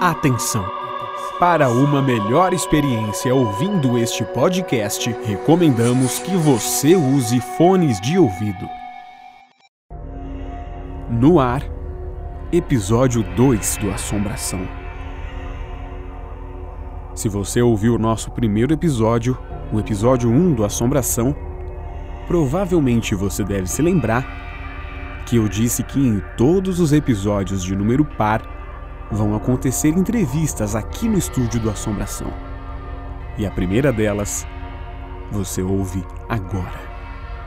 Atenção! Para uma melhor experiência ouvindo este podcast, recomendamos que você use fones de ouvido. No ar, episódio 2 do Assombração. Se você ouviu o nosso primeiro episódio, o episódio 1 do Assombração, provavelmente você deve se lembrar que eu disse que em todos os episódios de número par vão acontecer entrevistas aqui no estúdio do Assombração. E a primeira delas você ouve agora.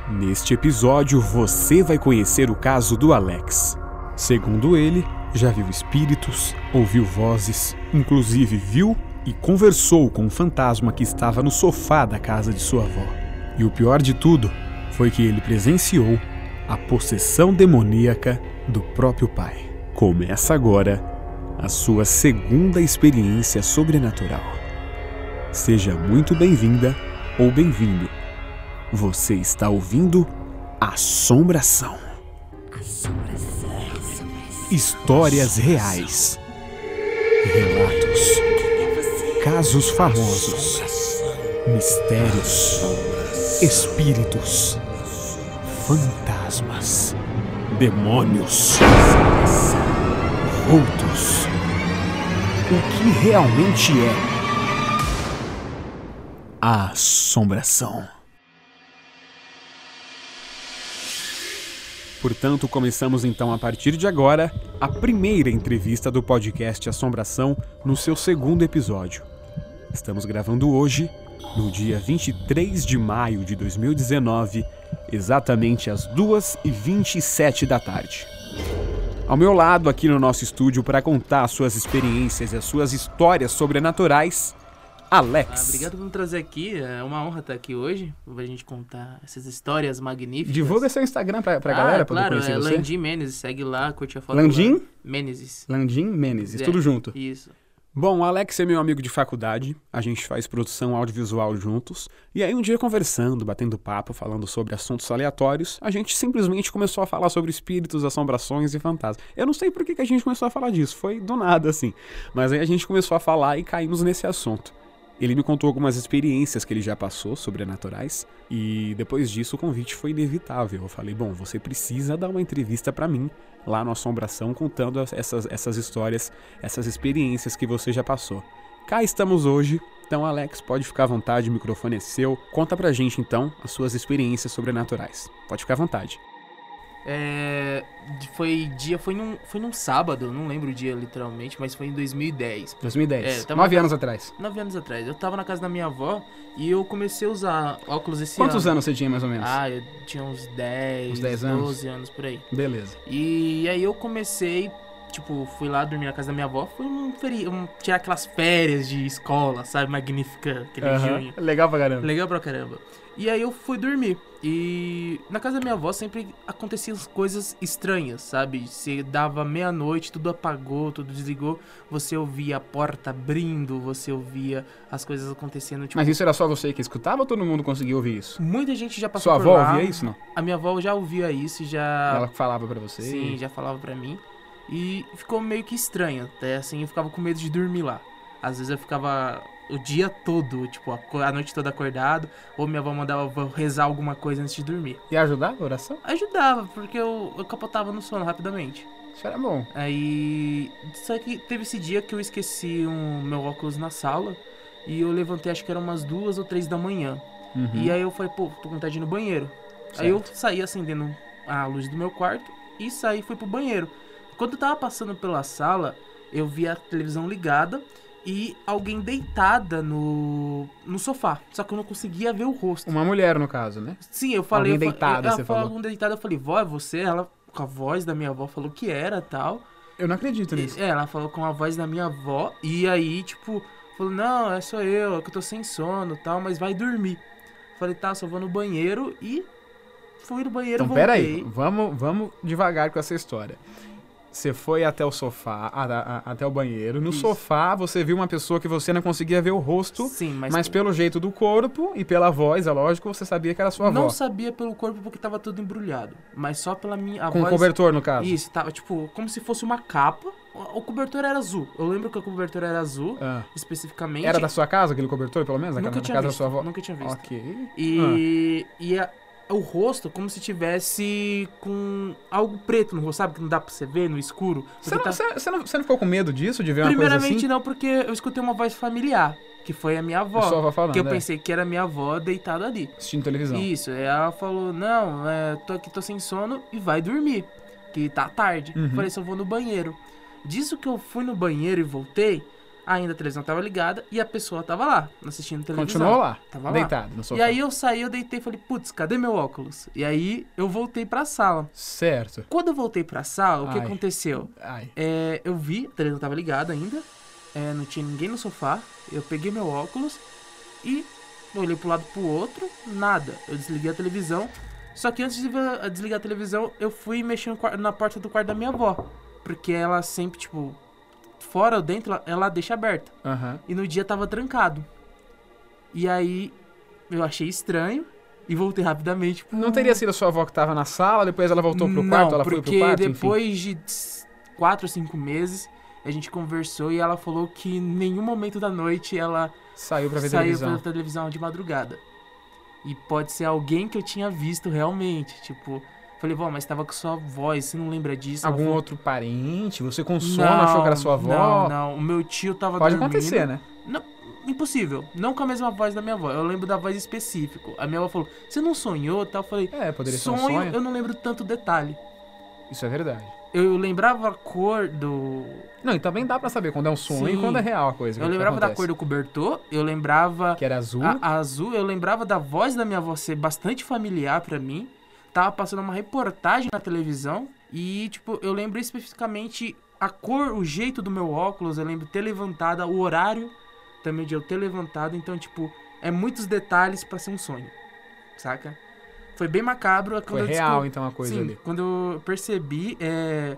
Neste episódio você vai conhecer o caso do Alex. Segundo ele, já viu espíritos, ouviu vozes, inclusive viu e conversou com um fantasma que estava no sofá da casa de sua avó. E o pior de tudo foi que ele presenciou a possessão demoníaca do próprio pai. Começa agora a sua segunda experiência sobrenatural. Seja muito bem-vinda ou bem-vindo. Você está ouvindo Assombração. Histórias reais. Relatos. Casos famosos. Mistérios. Espíritos. Fantasmas. Demônios. Vultos. O que realmente é a assombração? Portanto, começamos então a partir de agora a primeira entrevista do podcast Assombração no seu segundo episódio. Estamos gravando hoje, no dia 23 de maio de 2019, exatamente às 2h27 da tarde. Ao meu lado, aqui no nosso estúdio, para contar suas experiências e as suas histórias sobrenaturais, Alex. Ah, obrigado por me trazer aqui. É uma honra estar aqui hoje pra gente contar essas histórias magníficas. Divulga seu Instagram pra, pra ah, galera poder claro, conhecer é você. Landim Menezes. Segue lá, curte a foto. Landim? lá. Menezes. Landim Menezes, É, tudo junto. Isso. Bom, o Alex é meu amigo de faculdade, a gente faz produção audiovisual juntos, e aí um dia conversando, batendo papo, falando sobre assuntos aleatórios, a gente simplesmente começou a falar sobre espíritos, assombrações e fantasmas. Eu não sei por que, que a gente começou a falar disso, foi do nada assim, mas aí a gente começou a falar e caímos nesse assunto. Ele me contou algumas experiências que ele já passou sobrenaturais e depois disso o convite foi inevitável. Eu falei: "Bom, você precisa dar uma entrevista pra mim lá no Assombração contando essas, essas histórias, essas experiências que você já passou". Cá estamos hoje. Então, Alex, pode ficar à vontade, o microfone é seu. Conta pra gente então as suas experiências sobrenaturais. Pode ficar à vontade. É, foi dia, foi num, foi num sábado, não lembro o dia literalmente, mas foi em 2010. 2010. É, tava Nove anos atrás. Nove anos atrás. Eu tava na casa da minha avó e eu comecei a usar óculos esse Quantos ano. anos você tinha mais ou menos? Ah, eu tinha uns 10, Uns 10 anos? 12 anos por aí. Beleza. E aí eu comecei, tipo, fui lá dormir na casa da minha avó, fui um feri um, tirar aquelas férias de escola, sabe? Magnífica, aquele Aham. junho. Legal pra caramba. Legal pra caramba. E aí eu fui dormir. E na casa da minha avó sempre aconteciam coisas estranhas, sabe? Você dava meia-noite, tudo apagou, tudo desligou, você ouvia a porta abrindo, você ouvia as coisas acontecendo, tipo, Mas isso era só você que escutava ou todo mundo conseguia ouvir isso? muita gente já passou Sua por avó lá. ouvia isso, não? A minha avó já ouvia isso e já Ela falava pra você? Sim, já falava pra mim. E ficou meio que estranho, até assim, eu ficava com medo de dormir lá. Às vezes eu ficava o dia todo, tipo, a noite toda acordado, ou minha avó mandava rezar alguma coisa antes de dormir. E ajudava a oração? Ajudava, porque eu, eu capotava no sono rapidamente. Isso era bom. Aí. Só que teve esse dia que eu esqueci um meu óculos na sala. E eu levantei, acho que eram umas duas ou três da manhã. Uhum. E aí eu falei, pô, tô com vontade de ir no banheiro. Aí eu saí acendendo a luz do meu quarto e saí e fui pro banheiro. Quando eu tava passando pela sala, eu vi a televisão ligada e alguém deitada no, no sofá. Só que eu não conseguia ver o rosto. Uma mulher, no caso, né? Sim, eu falei. Alguém eu deitada, ela você falou. Alguém deitada, eu falei, vó, é você? Ela, com a voz da minha avó, falou que era tal. Eu não acredito nisso. É, ela falou com a voz da minha avó. E aí, tipo, falou: Não, é só eu, é que eu tô sem sono tal, mas vai dormir. Falei: Tá, só vou no banheiro e. Fui no banheiro, Então, voltei. pera aí. Vamos, vamos devagar com essa história. Você foi até o sofá, a- a- até o banheiro. No Isso. sofá, você viu uma pessoa que você não conseguia ver o rosto, Sim, mas, mas, pelo jeito do corpo e pela voz, é lógico, você sabia que era sua não avó. sabia pelo corpo porque tava tudo embrulhado. Mas só pela minha. A Com voz... cobertor, no caso. Isso, tava tipo, como se fosse uma capa. O cobertor era azul. Eu lembro que o cobertor era azul, Ah. especificamente. Era da sua casa aquele cobertor, pelo menos? Nunca tinha casa visto. da sua avó? Nunca tinha visto. Ok. E, e a- o rosto como se tivesse com algo preto no rosto, sabe? Que não dá pra você ver no escuro. Você não, tá- não- não ficou com medo disso, de ver uma coisa Primeiramente assim? não, porque eu escutei uma voz familiar, que foi a minha avó. A avó falando, que eu é. pensei que era minha avó deitada ali. Assistindo televisão. Isso, aí ela falou, não, é, tô aqui, tô sem sono e vai dormir, que tá tarde. Uhum. Falei, só vou no banheiro. Disso que eu fui no banheiro e voltei, ainda a televisão tava ligada e a pessoa tava lá, assistindo televisão. Continuou lá, Tava lá. deitado no sofá. E aí eu saí, eu deitei e falei, putz, cadê meu óculos? E aí eu voltei pra sala. Certo. Quando eu voltei pra sala, o que Ai. aconteceu? Ai. É, eu vi, a televisão tava ligada ainda, é, não tinha ninguém no sofá, eu peguei meu óculos e olhei pro lado pro outro, nada. Eu desliguei a televisão, só que antes de desligar a televisão, eu fui mexer na porta do quarto da minha avó, porque ela sempre, tipo, fora ou dentro, ela, deixa aberta. Aham. E no dia tava trancado. E aí eu achei estranho e voltei rapidamente pro... Não teria sido a sua avó que tava na sala, depois ela voltou pro Não, quarto, ela foi porque pro quarto, enfim. depois de s- quatro ou cinco meses, a gente conversou e ela falou que em nenhum momento da noite ela Saiu pra ver saiu televisão. pra televisão de madrugada. E pode ser alguém que eu tinha visto realmente, tipo... Falei, vó, mas tava com sua voz, você não lembra disso? Algum falou, outro parente? Você com sono não, achou que era sua avó? Não, não, o meu tio tava Pode dormindo. acontecer, né? Não, impossível. Não com a mesma voz da minha avó. Eu lembro da voz específica. A minha avó falou, você não sonhou? Tal. Eu falei, É, poderia sonho, ser um sonho. eu não lembro tanto detalhe. Isso é verdade. Eu lembrava a cor do. Não, e também dá pra saber quando é um sonho e Sim. quando é real a coisa. Eu lembrava da cor do cobertor, eu lembrava Que era azul. a, a azul, eu lembrava da voz da minha avó ser bastante familiar pra mim. Tava passando uma reportagem na televisão e, tipo, eu lembro especificamente a cor, o jeito do meu óculos, eu lembro ter levantado, o horário também de eu ter levantado. Então, tipo, é muitos detalhes pra ser um sonho, saca? Foi bem macabro. Quando Foi eu real, então, a coisa Sim, ali. quando eu percebi, é...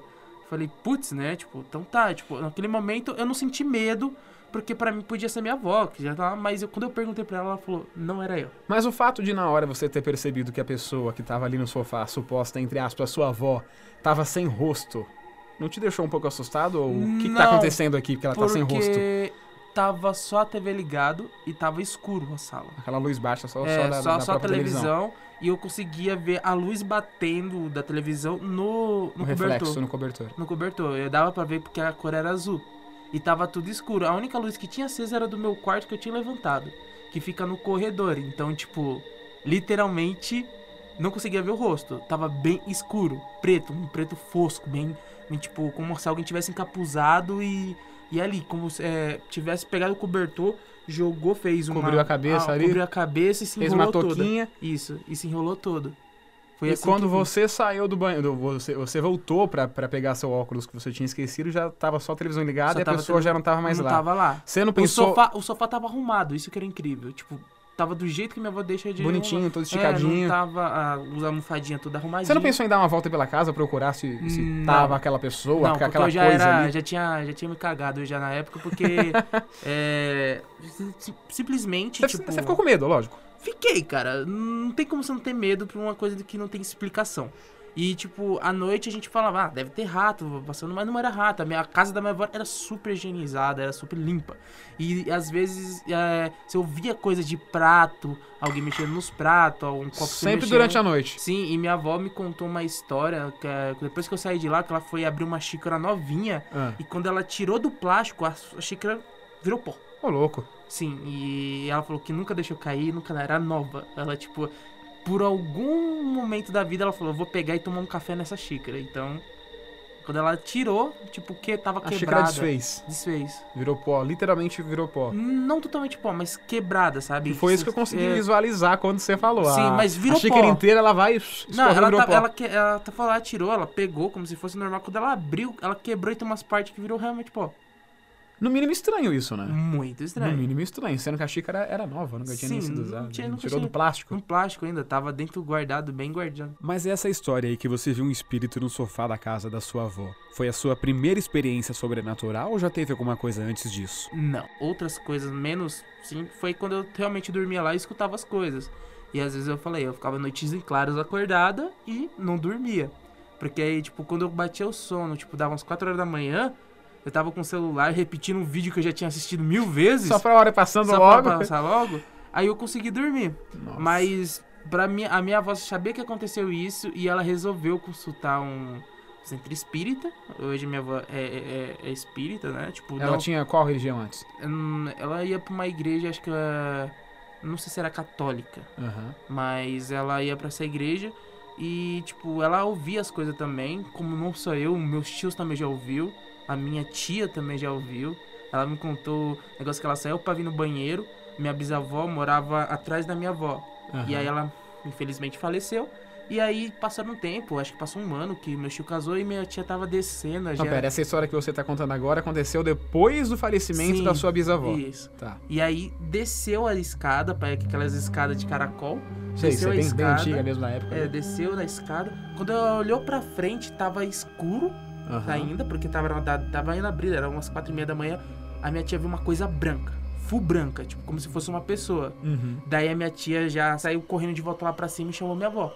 Falei, putz, né? Tipo, então tá. Tipo, naquele momento eu não senti medo, porque pra mim podia ser minha avó, que já tava. Mas eu- quando eu perguntei pra ela, ela falou, não era eu. Mas o fato de na hora você ter percebido que a pessoa que tava ali no sofá, suposta, entre aspas, sua avó, tava sem rosto, não te deixou um pouco assustado? Ou o que, que tá acontecendo aqui que ela tá sem rosto? Porque tava só a TV ligado e tava escuro a sala. Aquela luz baixa só, é, só da, só, da só a televisão. televisão. E eu conseguia ver a luz batendo da televisão no, no cobertor. reflexo no cobertor. no cobertor. Eu dava pra ver porque a cor era azul. E tava tudo escuro. A única luz que tinha acesa era do meu quarto que eu tinha levantado. Que fica no corredor. Então, tipo, literalmente não conseguia ver o rosto. Tava bem escuro. Preto, um preto fosco. Bem, bem, tipo, como se alguém tivesse encapuzado e. E ali, como se é, tivesse pegado o cobertor, jogou, fez uma. Cobriu a cabeça ah, ali? Cobriu a cabeça e se Fez enrolou toda. Isso, e se enrolou todo. Foi e assim quando você saiu do banho, do- você, você voltou pra, pra pegar seu óculos que você tinha esquecido, já tava só a televisão ligada Só e a pessoa já não tava mais não lá. tava lá. Você não O pensou sofá, o sofá tava arrumado, isso que era incrível. Tipo, tava do jeito que minha avó deixa de bonitinho, todo É, esticadinho. não tava a, os almofadinhas tudo arrumadinho. Você não pensou em dar uma volta pela casa, procurar se, se Não. tava aquela pessoa, Não, aquela eu já coisa era, ali? já tinha, já tinha me cagado já na época, porque é, si- simplesmente, Você, tipo, você ficou com medo, lógico. Fiquei, cara. Não tem como você não ter medo por uma coisa que não tem explicação. E, tipo, à noite a gente falava, ah, deve ter rato passando, mas não era rato. A, minha, a casa da minha avó era super higienizada, era super limpa. E às vezes é, você ouvia coisa de prato, alguém mexendo nos pratos, um copo se Sempre mexendo. durante a noite. Sim, e minha avó me contou uma história, que é, depois que eu saí de lá, que ela foi abrir uma xícara novinha, Ah, e quando ela tirou do plástico, a, a xícara virou pó. ô louco. Sim, e ela falou que nunca deixou cair, nunca era nova. Ela, tipo, por algum momento da vida, ela falou: eu vou pegar e tomar um café nessa xícara. Então, quando ela tirou, tipo, o que tava A xícara quebrada. desfez. Desfez. Virou pó, literalmente virou pó. Não totalmente pó, mas quebrada, sabe? E foi isso que eu consegui É, visualizar quando você falou. Sim, a, mas virou A xícara pó. inteira, ela vai... Não, ela, virou tá, pó. ela, que- ela tá falando, ela tirou, ela pegou como se fosse normal. Quando ela abriu, ela quebrou e tem umas partes que virou realmente pó. No mínimo estranho isso, né? Muito No estranho. mínimo estranho, sendo que a xícara era nova, nunca tinha nem Sim, sido não usada. tinha- nunca Tirou tinha- do plástico. Um plástico ainda, tava dentro guardado, bem guardado. Mas essa história aí que você viu um espírito no sofá da casa da sua avó, foi a sua primeira experiência sobrenatural ou já teve alguma coisa antes disso? Não. Outras coisas menos, sim, foi quando eu realmente dormia lá e escutava as coisas. E às vezes eu falei, eu ficava noites em claros acordada e não dormia. Porque aí, tipo, quando eu batia o sono, tipo, dava umas 4 horas da manhã, Eu tava com o celular repetindo um vídeo que eu já tinha assistido mil vezes. Só pra hora passando só logo. pra passar logo. Aí eu consegui dormir. Nossa. Mas pra mim, a minha avó sabia que aconteceu isso e ela resolveu consultar um centro espírita. Hoje minha avó é, é- é espírita, né? Tipo, Ela não- tinha qual religião antes? hum, ela ia pra uma igreja, acho que é, não sei se era católica, Aham. mas ela ia pra essa igreja e tipo, ela ouvia as coisas também, como não só eu, meus tios também já ouviu, a minha tia também já ouviu. Ela me contou o negócio que ela saiu pra vir no banheiro. Minha bisavó morava atrás da minha avó. aham. E aí ela, infelizmente, faleceu. E aí, passando um tempo, acho que passou um ano que meu tio casou e minha tia tava descendo. Não, já... pera, essa história que você tá contando agora aconteceu depois do falecimento Sim, da sua bisavó. Isso. Tá. E aí, desceu a escada, para aquelas escadas de caracol. Sei, desceu isso é a bem, bem escada. antiga mesmo na época. É, né? desceu na escada. Quando ela olhou pra frente, tava escuro Aham. ainda, porque tava, tava indo abrir, era umas quatro e meia da manhã. A minha tia viu uma coisa branca, full branca, tipo, como se fosse uma pessoa. Uhum. Daí a minha tia já saiu correndo de volta lá pra cima e chamou minha avó.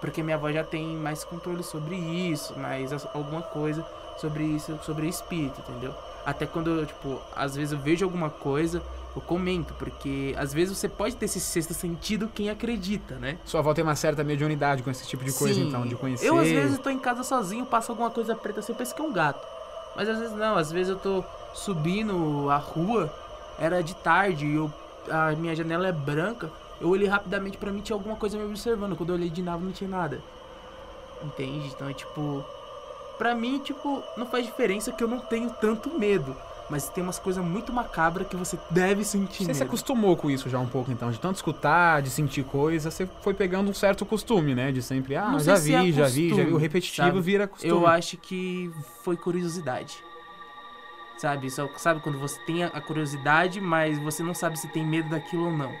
Porque minha avó já tem mais controle sobre isso, mais alguma coisa sobre isso, sobre espírito, entendeu? Até quando, eu, tipo, às vezes eu vejo alguma coisa, eu comento, porque às vezes você pode ter esse sexto sentido quem acredita, né? Sua avó tem uma certa mediunidade com esse tipo de coisa, Sim. então, de conhecer. Eu às vezes tô em casa sozinho, passa alguma coisa preta assim, eu penso que é um gato. Mas às vezes não, às vezes eu tô subindo a rua, era de tarde, e eu, a minha janela é branca, eu olhei rapidamente pra mim tinha alguma coisa me observando. Quando eu olhei de nave não tinha nada. Entende? Então é tipo. Pra mim, tipo, não faz diferença que eu não tenho tanto medo. Mas tem umas coisas muito macabras que você deve sentir. Você se medo. acostumou com isso já um pouco, então, de tanto escutar, de sentir coisa, você foi pegando um certo costume, né? De sempre, ah, já vi, se é já vi, já vi. O repetitivo sabe? vira costume. Eu acho que foi curiosidade. Sabe? Só, sabe quando você tem a curiosidade, mas você não sabe se tem medo daquilo ou não.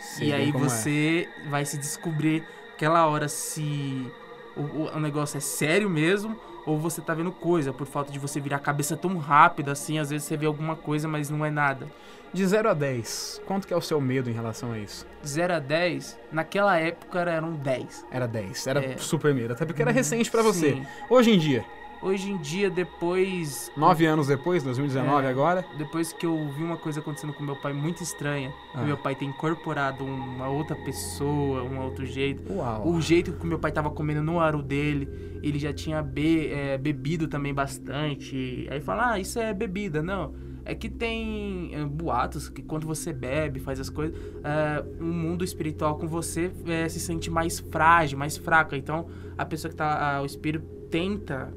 Sei e aí é. você vai se descobrir aquela hora se o- o negócio é sério mesmo ou você tá vendo coisa por falta de você virar a cabeça tão rápido assim. Às vezes você vê alguma coisa, mas não é nada. De 0 a 10, quanto que é o seu medo em relação a isso? 0 a 10, naquela época eram 10. Era 10, era É. super medo, até porque era recente pra você. Sim. Hoje em dia, Hoje em dia, depois. nove anos depois, 2019 É. agora, Depois que eu vi uma coisa acontecendo com meu pai muito estranha, Ah. meu pai tem incorporado uma outra pessoa, um outro jeito. uau. O jeito que meu pai tava comendo no aro dele, ele já tinha be- é, bebido também bastante. Aí fala, ah, isso é bebida. Não, é que tem é, boatos que quando você bebe, faz as coisas, é, um mundo espiritual com você é, se sente mais frágil, mais fraca. Então, a pessoa que tá, ah, o espírito tenta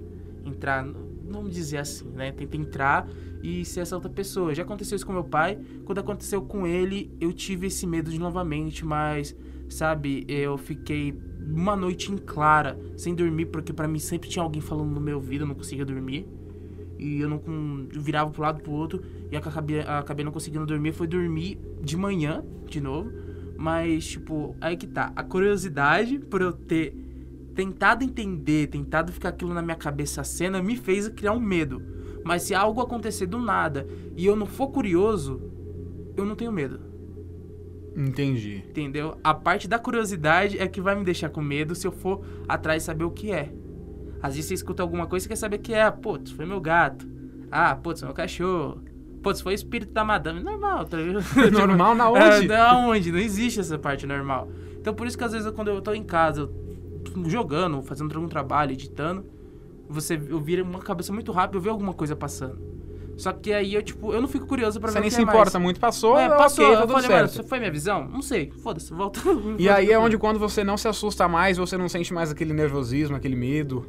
entrar, vamos dizer assim, né? Tenta entrar e ser essa outra pessoa. Já aconteceu isso com meu pai. Quando aconteceu com ele, eu tive esse medo de novamente, mas sabe, eu fiquei uma noite em clara, sem dormir, porque pra mim sempre tinha alguém falando no meu ouvido, eu não conseguia dormir. E eu não eu virava pro lado pro outro e acabei, acabei não conseguindo dormir. Foi dormir de manhã, de novo. Mas, tipo, aí que tá. A curiosidade por eu ter tentado entender, tentado ficar aquilo na minha cabeça a cena, me fez criar um medo. Mas se algo acontecer do nada e eu não for curioso, eu não tenho medo. Entendi. Entendeu? A parte da curiosidade é que vai me deixar com medo se eu for atrás saber o que é. Às vezes você escuta alguma coisa e quer saber o que é. Putz, foi meu gato. Ah, putz, meu cachorro. Putz, foi o espírito da madame. Normal, tá ligado? Normal na É, onde? não, aonde? Não existe essa parte normal. Então por isso que às vezes quando eu tô em casa, eu- jogando, fazendo algum trabalho, editando, você eu vira uma cabeça muito rápido, eu vejo alguma coisa passando. Só que aí eu, tipo, eu não fico curioso pra Você ver nem o que se é importa mais. muito, passou, É, é, passou. ok, eu tudo falei, mano, certo. isso foi minha visão? Não sei. Foda-se, volta. E aí é onde quando você não se assusta mais, você não sente mais aquele nervosismo, aquele medo,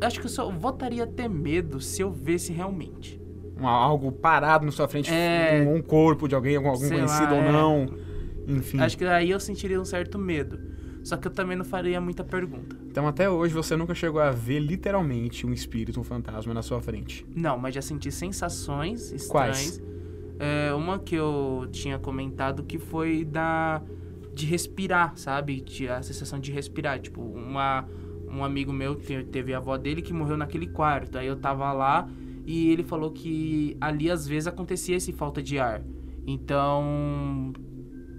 Acho que eu só voltaria a ter medo se eu visse realmente. um- algo parado na sua frente, É. um, um corpo de alguém, algum, conhecido lá, ou é. não. Enfim. Acho que aí eu sentiria um certo medo. Só que eu também não faria muita pergunta. Então até hoje você nunca chegou a ver literalmente um espírito, um fantasma na sua frente. Não, mas já senti sensações estranhas. Quais? É, uma que eu tinha comentado que foi da de respirar, sabe? A sensação de respirar. Tipo, uma, um amigo meu te- teve a avó dele que morreu naquele quarto. Aí eu tava lá e ele falou que ali às vezes acontecia esse falta de ar. Então,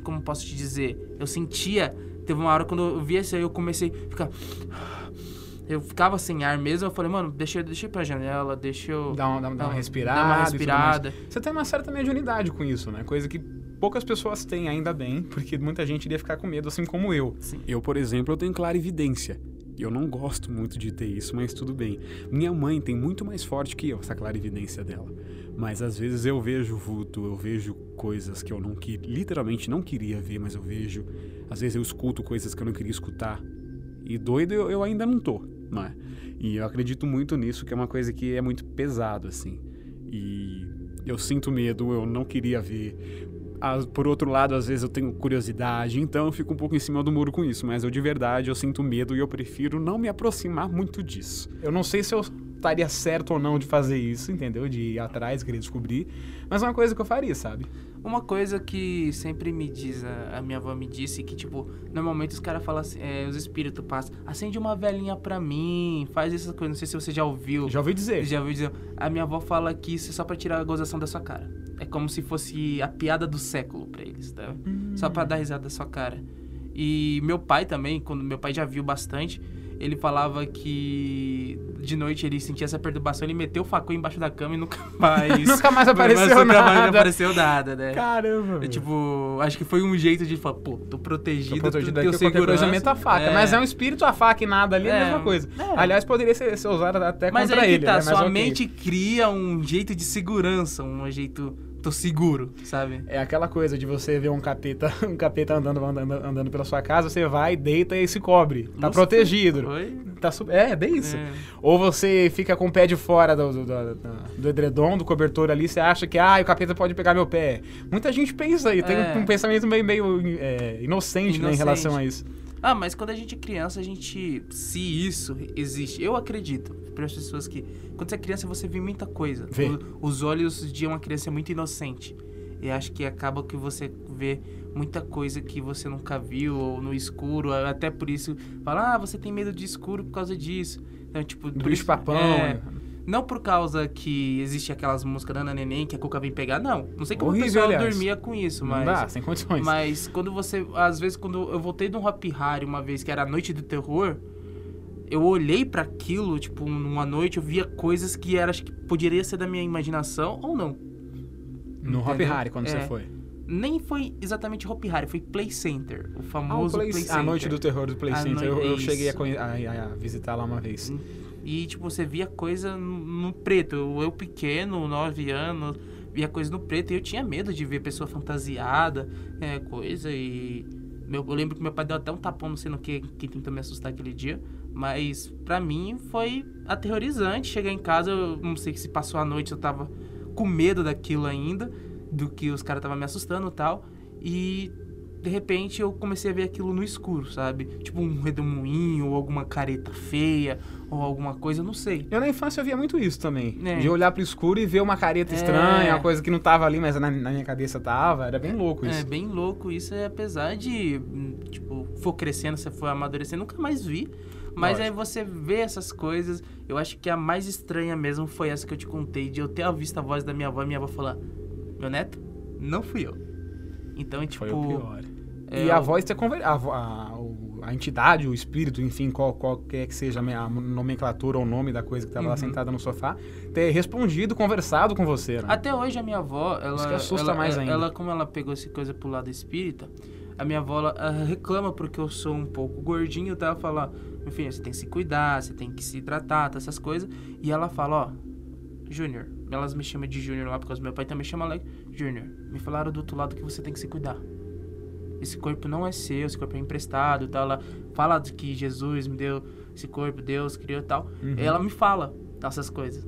como posso te dizer? Eu sentia. Teve uma hora quando eu vi isso aí, eu comecei a ficar. eu ficava sem ar mesmo, eu falei, mano, deixa, eu- deixa eu ir pra janela, deixa eu... Dá, uma- dá, dá uma respirada. Dá uma respirada. Você tem uma certa mediunidade com isso, né? Coisa que poucas pessoas têm, ainda bem, porque muita gente iria ficar com medo, assim como eu. Sim. Eu, por exemplo, eu tenho clarividência. Eu não gosto muito de ter isso, mas tudo bem. Minha mãe tem muito mais forte que eu essa clarividência dela. Mas às vezes eu vejo vulto, eu vejo coisas que eu não que literalmente não queria ver, mas eu vejo. Às vezes eu escuto coisas que eu não queria escutar. E doido eu, eu ainda não tô, não é? E eu acredito muito nisso, que é uma coisa que é muito pesado, assim. E eu sinto medo, eu não queria ver. Por outro lado, às vezes eu tenho curiosidade, então eu fico um pouco em cima do muro com isso, mas eu de verdade eu sinto medo e eu prefiro não me aproximar muito disso. Eu não sei se eu estaria certo ou não de fazer isso, entendeu? De ir atrás, querer descobrir, mas é uma coisa que eu faria, sabe? Uma coisa que sempre me diz, a, a minha avó me disse, que, tipo, normalmente os caras falam assim, é, os espíritos passam, acende uma velhinha pra mim, faz essas coisas, não sei se você já ouviu. Já ouvi dizer. Já ouviu dizer? A minha avó fala que isso é só pra tirar a gozação da sua cara. É como se fosse a piada do século pra eles, tá? Só pra dar risada da sua cara. E meu pai também, quando meu pai já viu bastante, ele falava que de noite ele sentia essa perturbação, ele meteu o facão embaixo da cama e nunca mais. Nunca mais apareceu nunca mais nada. apareceu nada, né? Caramba, É, tipo, acho que foi um jeito de falar, pô, tô protegido, Tô protegido qualquer coisa segurança. meta a faca. Mas é um espírito, a faca e nada ali é, a É, mesma coisa. é. Aliás, poderia ser, ser usado até Mas contra ele, tá, né? Mas sua ok. mente cria um jeito de segurança, um jeito, tô seguro, sabe? É aquela coisa de você ver um capeta, um capeta andando, andando, andando pela sua casa, você vai, deita e se cobre. Tá Nossa, protegido. Foi? Tá su- É, é bem isso. É. Ou você fica com o pé de fora do, do, do- do edredom, do cobertor ali, você acha que ah, o capeta pode pegar meu pé. Muita gente pensa aí, tem É. um pensamento meio, meio é, inocente, né, em Inocente. relação a isso. Ah, mas quando a gente é criança, a gente. Se isso existe, eu acredito. Para as pessoas que. Quando você é criança, você vê muita coisa. Vê. O- os olhos de uma criança é muito inocente. E acho que acaba que você vê muita coisa que você nunca viu, ou no escuro. Até por isso, fala, ah, você tem medo de escuro por causa disso. Então, tipo, Do bicho papão. é, né? Não por causa que existe aquelas músicas da Ana Neném que a Cuca vem pegar, não. Não sei como Horrível, o pessoal aliás. dormia com isso, Não mas. dá, sem condições. Mas quando você. Às vezes, quando eu voltei de um Happy Harry uma vez, que era a noite do terror, eu olhei pra aquilo, tipo, numa noite, eu via coisas que era, acho que poderia ser da minha imaginação ou não. No Hop? Harry, quando É. você foi. Nem foi exatamente Hopi Harry, foi Play Center. O Ah, o famoso Play- Play Center. a noite do terror do Play A Center. noi- Eu, eu cheguei a- a- a visitar lá uma vez. E, tipo, você via coisa no preto. Eu, pequeno, 9 anos, via coisa no preto. E eu tinha medo de ver pessoa fantasiada, é, coisa. E meu, eu lembro que meu pai deu até um tapão, não sei no que, que tentou me assustar aquele dia. Mas, pra mim, foi aterrorizante. Chegar em casa, eu não sei se passou a noite, eu tava com medo daquilo ainda. Do que os caras estavam me assustando e tal. E de repente eu comecei a ver aquilo no escuro, sabe? Tipo um redemoinho, ou alguma careta feia, ou alguma coisa, eu não sei. Eu na infância eu via muito isso também. É. De olhar pro escuro e ver uma careta É. estranha, uma coisa que não tava ali, mas na, na minha cabeça tava. Era bem louco isso. É bem louco isso, é, apesar de, hum, tipo, for crescendo, você for amadurecendo, nunca mais vi. Mas Lógico. aí você vê essas coisas, eu acho que a mais estranha mesmo foi essa que eu te contei, de eu ter visto a voz da minha avó e minha avó falar, meu neto, não fui eu. Então, tipo... Foi o pior. É, e a voz ter conver... a, a, a entidade, o espírito, enfim, qual, qualquer que seja a nomenclatura ou o nome da coisa que tava lá Uhum. sentada no sofá, ter respondido, conversado com você, né? Até hoje a minha avó, ela, Isso que assusta ela, mais ela, ainda. ela, como ela pegou essa coisa pro lado espírita, a minha avó ela, ela reclama porque eu sou um pouco gordinho, tá? Ela fala, filho, você tem que se cuidar, você tem que se tratar, tá, essas coisas. E ela fala, ó, Júnior, elas me chamam de Júnior lá, porque meu pai também chama ela Júnior. Me falaram do outro lado que você tem que se cuidar. Esse corpo não é seu, esse corpo é emprestado, tá? Ela fala de que Jesus me deu esse corpo, Deus criou e tal. Uhum. Ela me fala essas coisas.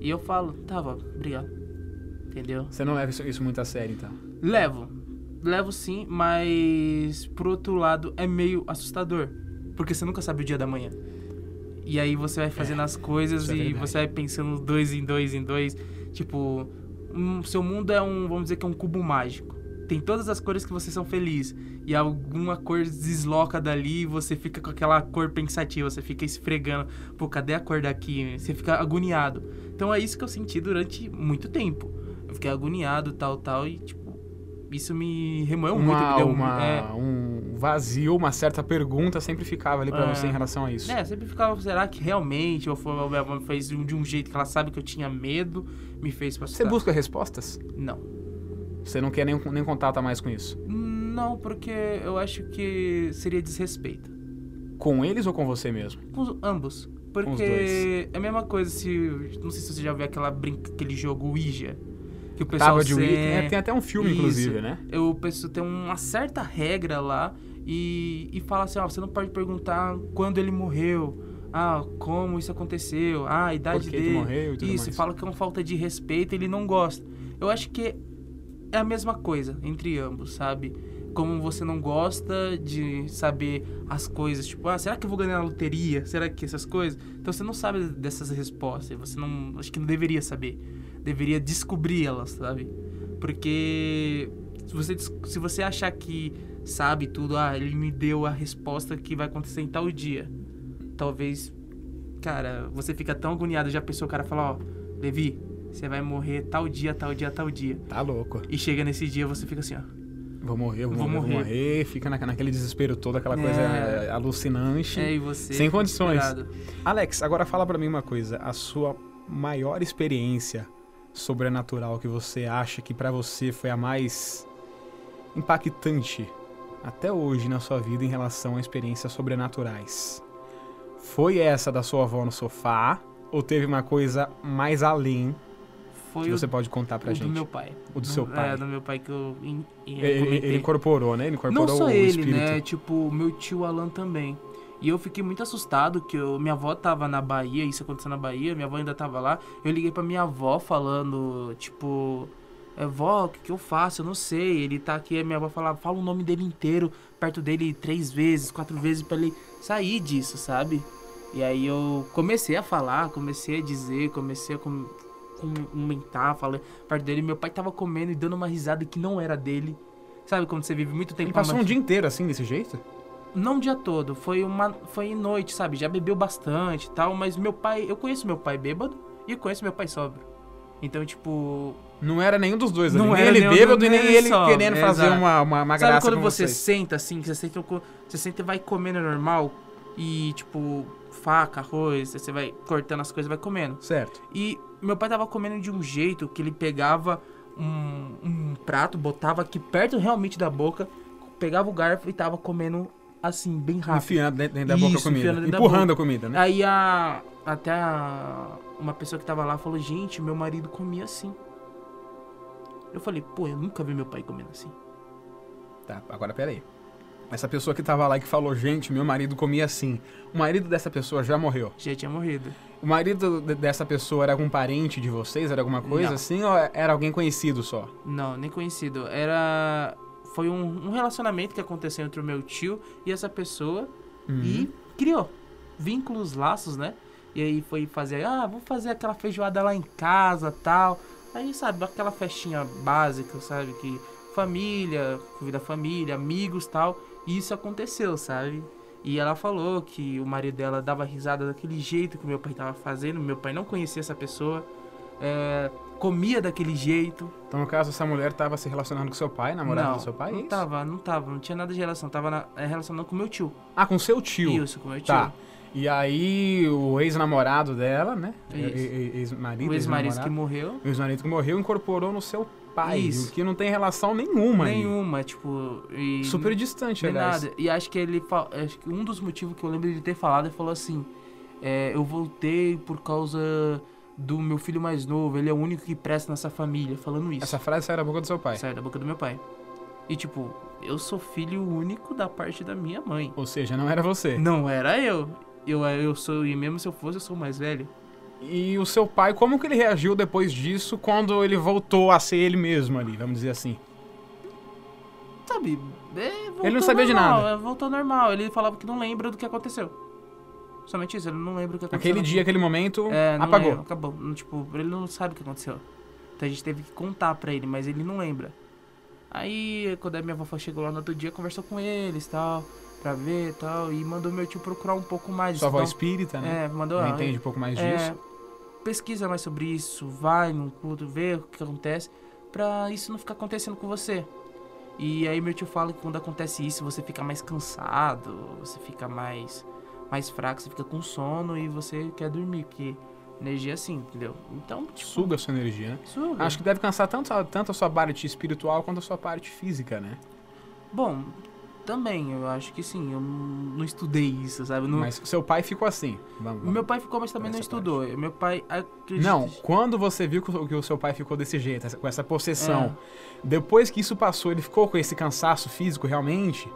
E eu falo, tá, vó, obrigado. Entendeu? Você não leva isso, isso muito a sério, então. Levo. Levo sim, mas por outro lado é meio assustador. Porque você nunca sabe o dia da manhã. E aí você vai fazendo as coisas é e verdade. você vai pensando dois em dois em dois. Tipo, um, seu mundo é um, vamos dizer que é um cubo mágico. Tem todas as cores que vocês são felizes. E alguma cor desloca dali e você fica com aquela cor pensativa. Você fica esfregando. Pô, cadê a cor daqui? Você fica agoniado. Então é isso que eu senti durante muito tempo. Eu fiquei agoniado, tal, tal. E, tipo, isso me remoeu muito. Uma, me deu uma, é, um vazio, uma certa pergunta sempre ficava ali pra É. você em relação a isso. É, sempre ficava, será que realmente ou foi, a minha avó fez de um- jeito que ela sabe que eu tinha medo, me fez pra Você busca respostas? Não. Você não quer nem, nem contato mais com isso? Não, porque eu acho que seria desrespeito. Com eles ou com você mesmo? Com os- ambos. Porque dois. é a mesma coisa se. Não sei se você já viu aquela brinca, aquele jogo Ouija. Que o pessoal Tábua de se- Ouija. É, tem até um filme, Isso. inclusive, né? eu penso tem uma certa regra lá e, e fala assim, ó, você não pode perguntar quando ele morreu, ah, como isso aconteceu, ah, a idade Por que que dele. morreu e tudo isso, mais. fala que é uma falta de respeito, ele não gosta. Eu acho que é a mesma coisa entre ambos, sabe? Como você não gosta de saber as coisas, tipo, ah, será que eu vou ganhar na loteria? Será que essas coisas? Então você não sabe dessas respostas, você não, acho que não deveria saber. Deveria descobrir elas, sabe? Porque se você, se você achar que sabe tudo, ah, ele me deu a resposta que vai acontecer em tal dia. Talvez, cara, você fica tão agoniado, já pensou o cara falar, ó, Levi, você vai morrer tal dia, tal dia, tal dia. Tá louco. E chega nesse dia, você fica assim, ó. Vou morrer, vou, Vou morrer, vou morrer. morrer. Fica na- naquele desespero todo, aquela coisa É. é, alucinante. É, e você. Sem condições. desesperado. Alex, agora fala pra mim uma coisa. A sua maior experiência sobrenatural que você acha que pra você foi a mais impactante até hoje na sua vida em relação a experiências sobrenaturais? Foi essa da sua avó no sofá? Ou teve uma coisa mais além Foi que o, você pode contar pra o gente? do meu pai. O do seu pai. É, do meu pai que eu, in- in- Ele, incorporou, né? Ele incorporou Não só o ele, espírito. né? Tipo, meu tio Alan também. E eu fiquei muito assustado que eu- minha avó tava na Bahia, isso aconteceu na Bahia, minha avó ainda tava lá. Eu liguei pra minha avó falando, tipo, é, vó, o que, que eu faço? Eu não sei. Ele tá aqui, a minha avó falava, fala o nome dele inteiro perto dele três vezes, quatro vezes pra ele sair disso, sabe? E aí eu comecei a falar, comecei a dizer, comecei a com- comentar, falei perto dele. Meu pai tava comendo e dando uma risada que não era dele. Sabe quando você vive muito tempo Ele passou um dia inteiro assim, desse jeito? não o dia todo, foi uma foi noite, sabe? Já bebeu bastante e tal, mas meu pai, eu conheço meu pai bêbado e eu conheço meu pai sóbrio. Então, tipo, Não era nenhum dos dois Não ali. Nem ele bêbado do- e nem ele querendo É, fazer exato. uma, uma, uma sabe graça quando com você vocês. senta assim, que você senta, você senta e vai comendo normal e tipo, faca, arroz, você vai cortando as coisas, vai comendo. Certo. E meu pai tava comendo de um jeito que ele pegava um, um prato, botava aqui perto realmente da boca, pegava o garfo e tava comendo assim, bem rápido. Enfiando dentro, dentro da boca a Isso, comida. Empurrando a comida, né? Aí a. Até a, uma pessoa que tava lá falou, gente, meu marido comia assim. Eu falei, pô, eu nunca vi meu pai comendo assim. Tá, agora pera aí. Essa pessoa que tava lá e que falou, gente, meu marido comia assim. O marido dessa pessoa já morreu. Já tinha morrido. O marido de- dessa pessoa era algum parente de vocês? Era alguma coisa Não. assim? Ou era alguém conhecido só? Não, nem conhecido. Era. Foi um, um relacionamento que aconteceu entre o meu tio e essa pessoa. Uhum. E criou vínculos, laços, né? E aí foi fazer, ah, vou fazer aquela feijoada lá em casa tal. Aí, sabe, aquela festinha básica, sabe? Que família, convida a família, amigos tal. E isso aconteceu, sabe? E ela falou que o marido dela dava risada daquele jeito que meu pai tava fazendo. Meu pai não conhecia essa pessoa. é, comia daquele jeito. Então, no caso, essa mulher tava se relacionando com seu pai, namorada não, do seu pai? é não isso? tava, não tava, não tinha nada de relação. Tava na, é, relacionando com meu tio. Ah, com seu tio. Isso, com meu tio. Tá. E aí, o ex-namorado dela, né? Ex-marido. O ex-marido que ex-namorado. morreu. O ex-marido que morreu incorporou no seu pai. Isso. Que não tem relação nenhuma. aí. Nenhuma, tipo. E Super distante, aliás. nada. E acho que ele. Acho que um dos motivos que eu lembro de ter falado, ele falou assim: é, Eu voltei por causa do meu filho mais novo, ele é o único que presta nessa família, falando isso. Essa frase saiu da boca do seu pai. Saiu da boca do meu pai. E tipo, eu sou filho único da parte da minha mãe. Ou seja, não era você. Não era eu. Eu, eu sou, e mesmo se eu fosse, eu sou o mais velho. E o seu pai, como que ele reagiu depois disso quando ele voltou a ser ele mesmo ali, vamos dizer assim? Sabe? é, Ele não sabia de normal, nada. é, Voltou normal. Ele falava que não lembra do que aconteceu. Somente isso, ele não lembra o que aconteceu. Aquele dia, aquele momento, É, apagou. acabou. Tipo, ele não sabe o que aconteceu. Então a gente teve que contar pra ele, mas ele não lembra. Aí, quando a minha avó chegou lá no outro dia, conversou com eles e tal, pra ver e tal, e mandou meu tio procurar um pouco mais. Sua avó então, espírita, né? É, mandou. Ah, entende um pouco mais é, disso. Pesquisa mais sobre isso, vai num culto, vê o que acontece, pra isso não ficar acontecendo com você. E aí meu tio fala que quando acontece isso, você fica mais cansado, você fica mais, mais fraco, você fica com sono e você quer dormir, porque energia é assim, entendeu? Então, tipo, Suga a sua energia, né? suga. Acho que deve cansar tanto, tanto a sua parte espiritual quanto a sua parte física, né? Bom, também, eu acho que sim, eu não estudei isso, sabe? Não- Mas seu pai ficou assim. Vamos, vamos. Meu pai ficou, mas também não estudou. Meu pai acredita... Não, quando você viu que o seu pai ficou desse jeito, com essa possessão, É. depois que isso passou, ele ficou com esse cansaço físico realmente?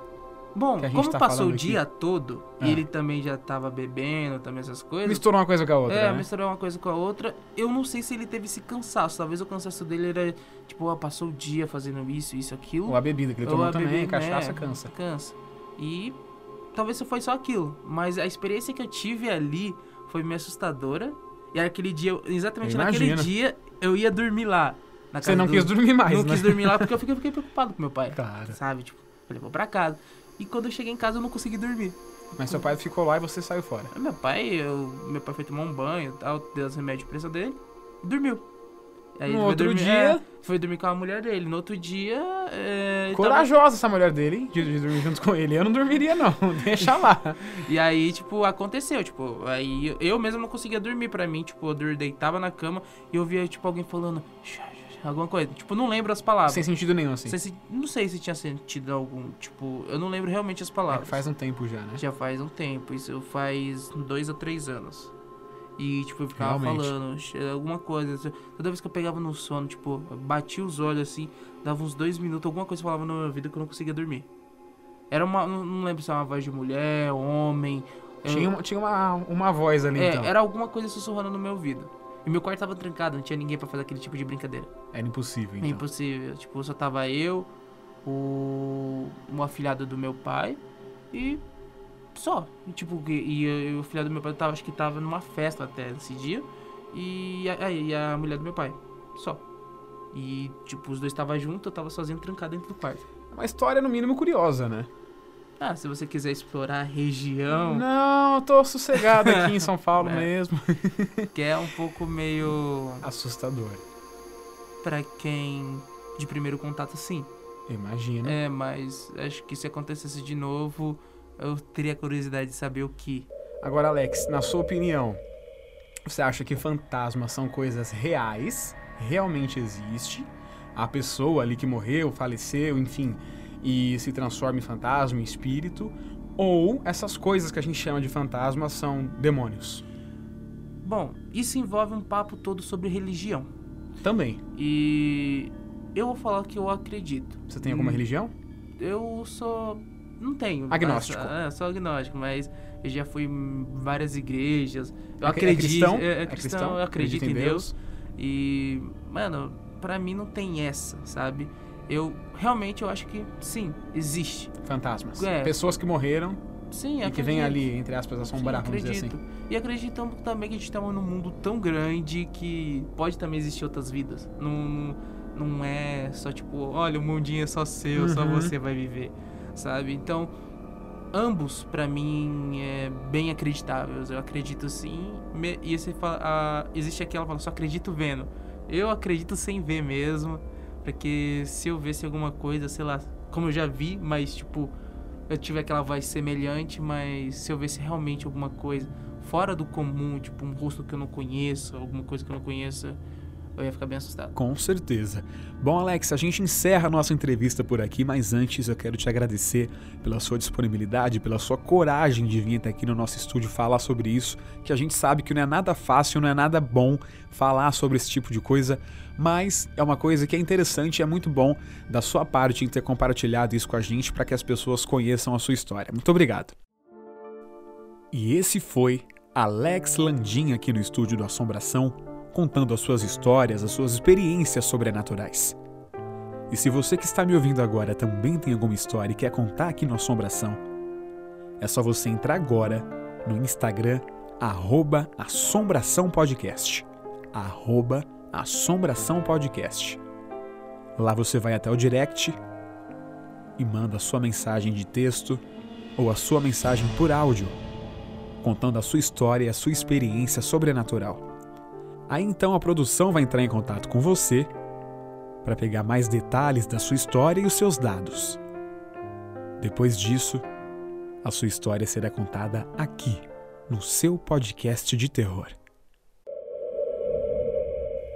Bom, como tá passou o aqui. dia todo, Ah. e ele também já tava bebendo, também essas coisas... Misturou uma coisa com a outra, É, né? misturou uma coisa com a outra. Eu não sei se ele teve esse cansaço. Talvez o cansaço dele era, tipo, ah, passou o dia fazendo isso, isso, aquilo. Ou a bebida que ele Ou tomou a também, bebida, cachaça é, cansa. Cansa. E talvez foi só aquilo. Mas a experiência que eu tive ali foi meio assustadora. E aquele dia, exatamente naquele dia, eu ia dormir lá. Você não do- quis dormir mais, Não né? quis dormir lá porque eu fiquei, fiquei preocupado com meu pai. Claro. Sabe? Tipo, falei, vou pra casa. E quando eu cheguei em casa, eu não consegui dormir. Mas seu pai ficou lá e você saiu fora. Aí Meu pai, eu, meu pai foi tomar um banho e tal, deu os remédios de pressão dele e dormiu. Aí No outro dormir- dia- é, foi dormir com a mulher dele. No outro dia. É, ele tava- Corajosa essa mulher dele, hein? De, de dormir junto com ele. Eu não dormiria, não. Deixa lá. E aí, tipo, aconteceu, tipo, aí eu- mesmo não conseguia dormir pra mim, tipo, eu deitava na cama e eu via, tipo, alguém falando alguma coisa. Tipo, não lembro as palavras. Sem sentido nenhum, assim. Não sei se, não sei se tinha sentido algum, tipo, eu não lembro realmente as É, palavras. faz um tempo já, né? Já faz um tempo, isso faz dois ou três anos. E, tipo, eu ficava Realmente. falando "Xe- alguma coisa. Toda vez que eu pegava no sono, tipo, eu batia os olhos assim, dava uns dois minutos, alguma coisa falava na minha vida que eu não conseguia dormir. Era uma. Não lembro se era uma voz de mulher, homem. eu- Tinha, uma, tinha uma, uma voz ali, é, então. era alguma coisa sussurrando no meu ouvido. E meu quarto tava trancado, não tinha ninguém pra fazer aquele tipo de brincadeira. Era impossível, É então. impossível. Tipo, só tava eu, o. um afilhado do meu pai e. Só. E, tipo, e, e o afilhado do meu pai tava, acho que tava numa festa até esse dia. E a, e a mulher do meu pai. Só. E, tipo, os dois estavam juntos, eu tava sozinho trancado dentro do quarto. Uma história, no mínimo, curiosa, né? Ah, se você quiser explorar a região, Não, eu tô sossegado aqui em São Paulo É. mesmo. que é um pouco meio. Assustador. pra quem. de primeiro contato, sim. Imagina. É, mas acho que se acontecesse de novo, eu teria curiosidade de saber o que. Agora, Alex, na sua opinião, você acha que fantasmas são coisas reais? Realmente existe? A pessoa ali que morreu, faleceu, enfim, e se transforma em fantasma, em espírito? Ou essas coisas que a gente chama de fantasmas são demônios? Bom, isso envolve um papo todo sobre religião. Também. E eu vou falar que eu acredito. Você tem alguma Hum. religião? Eu sou. Não tenho. Agnóstico. Essa, é, sou agnóstico, mas eu já fui em várias igrejas. Eu É- é acredito. cristão? É, é É cristão, cristão? eu acredito Acredita em em Deus. E, mano, pra mim não tem essa, sabe? Eu realmente eu acho que sim, existe. Fantasmas. É. Pessoas que morreram Sim, e que vêm ali, entre aspas, Sim, assombrar, vamos dizer assim. E acreditamos também que a gente está num mundo tão grande que pode também existir outras vidas. Não, não é só tipo, olha, o mundinho é só seu, só Uhum. você vai viver, sabe? Então, ambos pra mim é bem acreditáveis. Eu acredito sim. E você fala, ah, existe aquela fala, só acredito vendo. Eu acredito sem ver mesmo, porque se eu visse alguma coisa, sei lá, como eu já vi, mas tipo eu tive aquela voz semelhante, mas se eu visse realmente alguma coisa fora do comum, tipo um rosto que eu não conheço, alguma coisa que eu não conheça, eu ia ficar bem assustado. Com certeza. Bom, Alex, a gente encerra a nossa entrevista por aqui, mas antes eu quero te agradecer pela sua disponibilidade, pela sua coragem de vir até aqui no nosso estúdio falar sobre isso, que a gente sabe que não é nada fácil, não é nada bom falar sobre esse tipo de coisa, mas é uma coisa que é interessante e é muito bom da sua parte em ter compartilhado isso com a gente para que as pessoas conheçam a sua história. Muito obrigado. E esse foi Alex Landim aqui no estúdio do Assombração, contando as suas histórias, as suas experiências sobrenaturais. E se você que está me ouvindo agora também tem alguma história e quer contar aqui no Assombração, é só você entrar agora no Instagram, arroba Assombração Podcast. Arroba Assombração Podcast. Lá você vai até o direct e manda a sua mensagem de texto ou a sua mensagem por áudio, contando a sua história e a sua experiência sobrenatural. Aí então a produção vai entrar em contato com você para pegar mais detalhes da sua história e os seus dados. Depois disso, a sua história será contada aqui, no seu podcast de terror.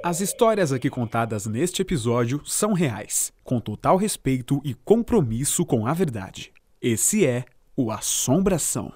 As histórias aqui contadas neste episódio são reais, com total respeito e compromisso com a verdade. Esse é o Assombração.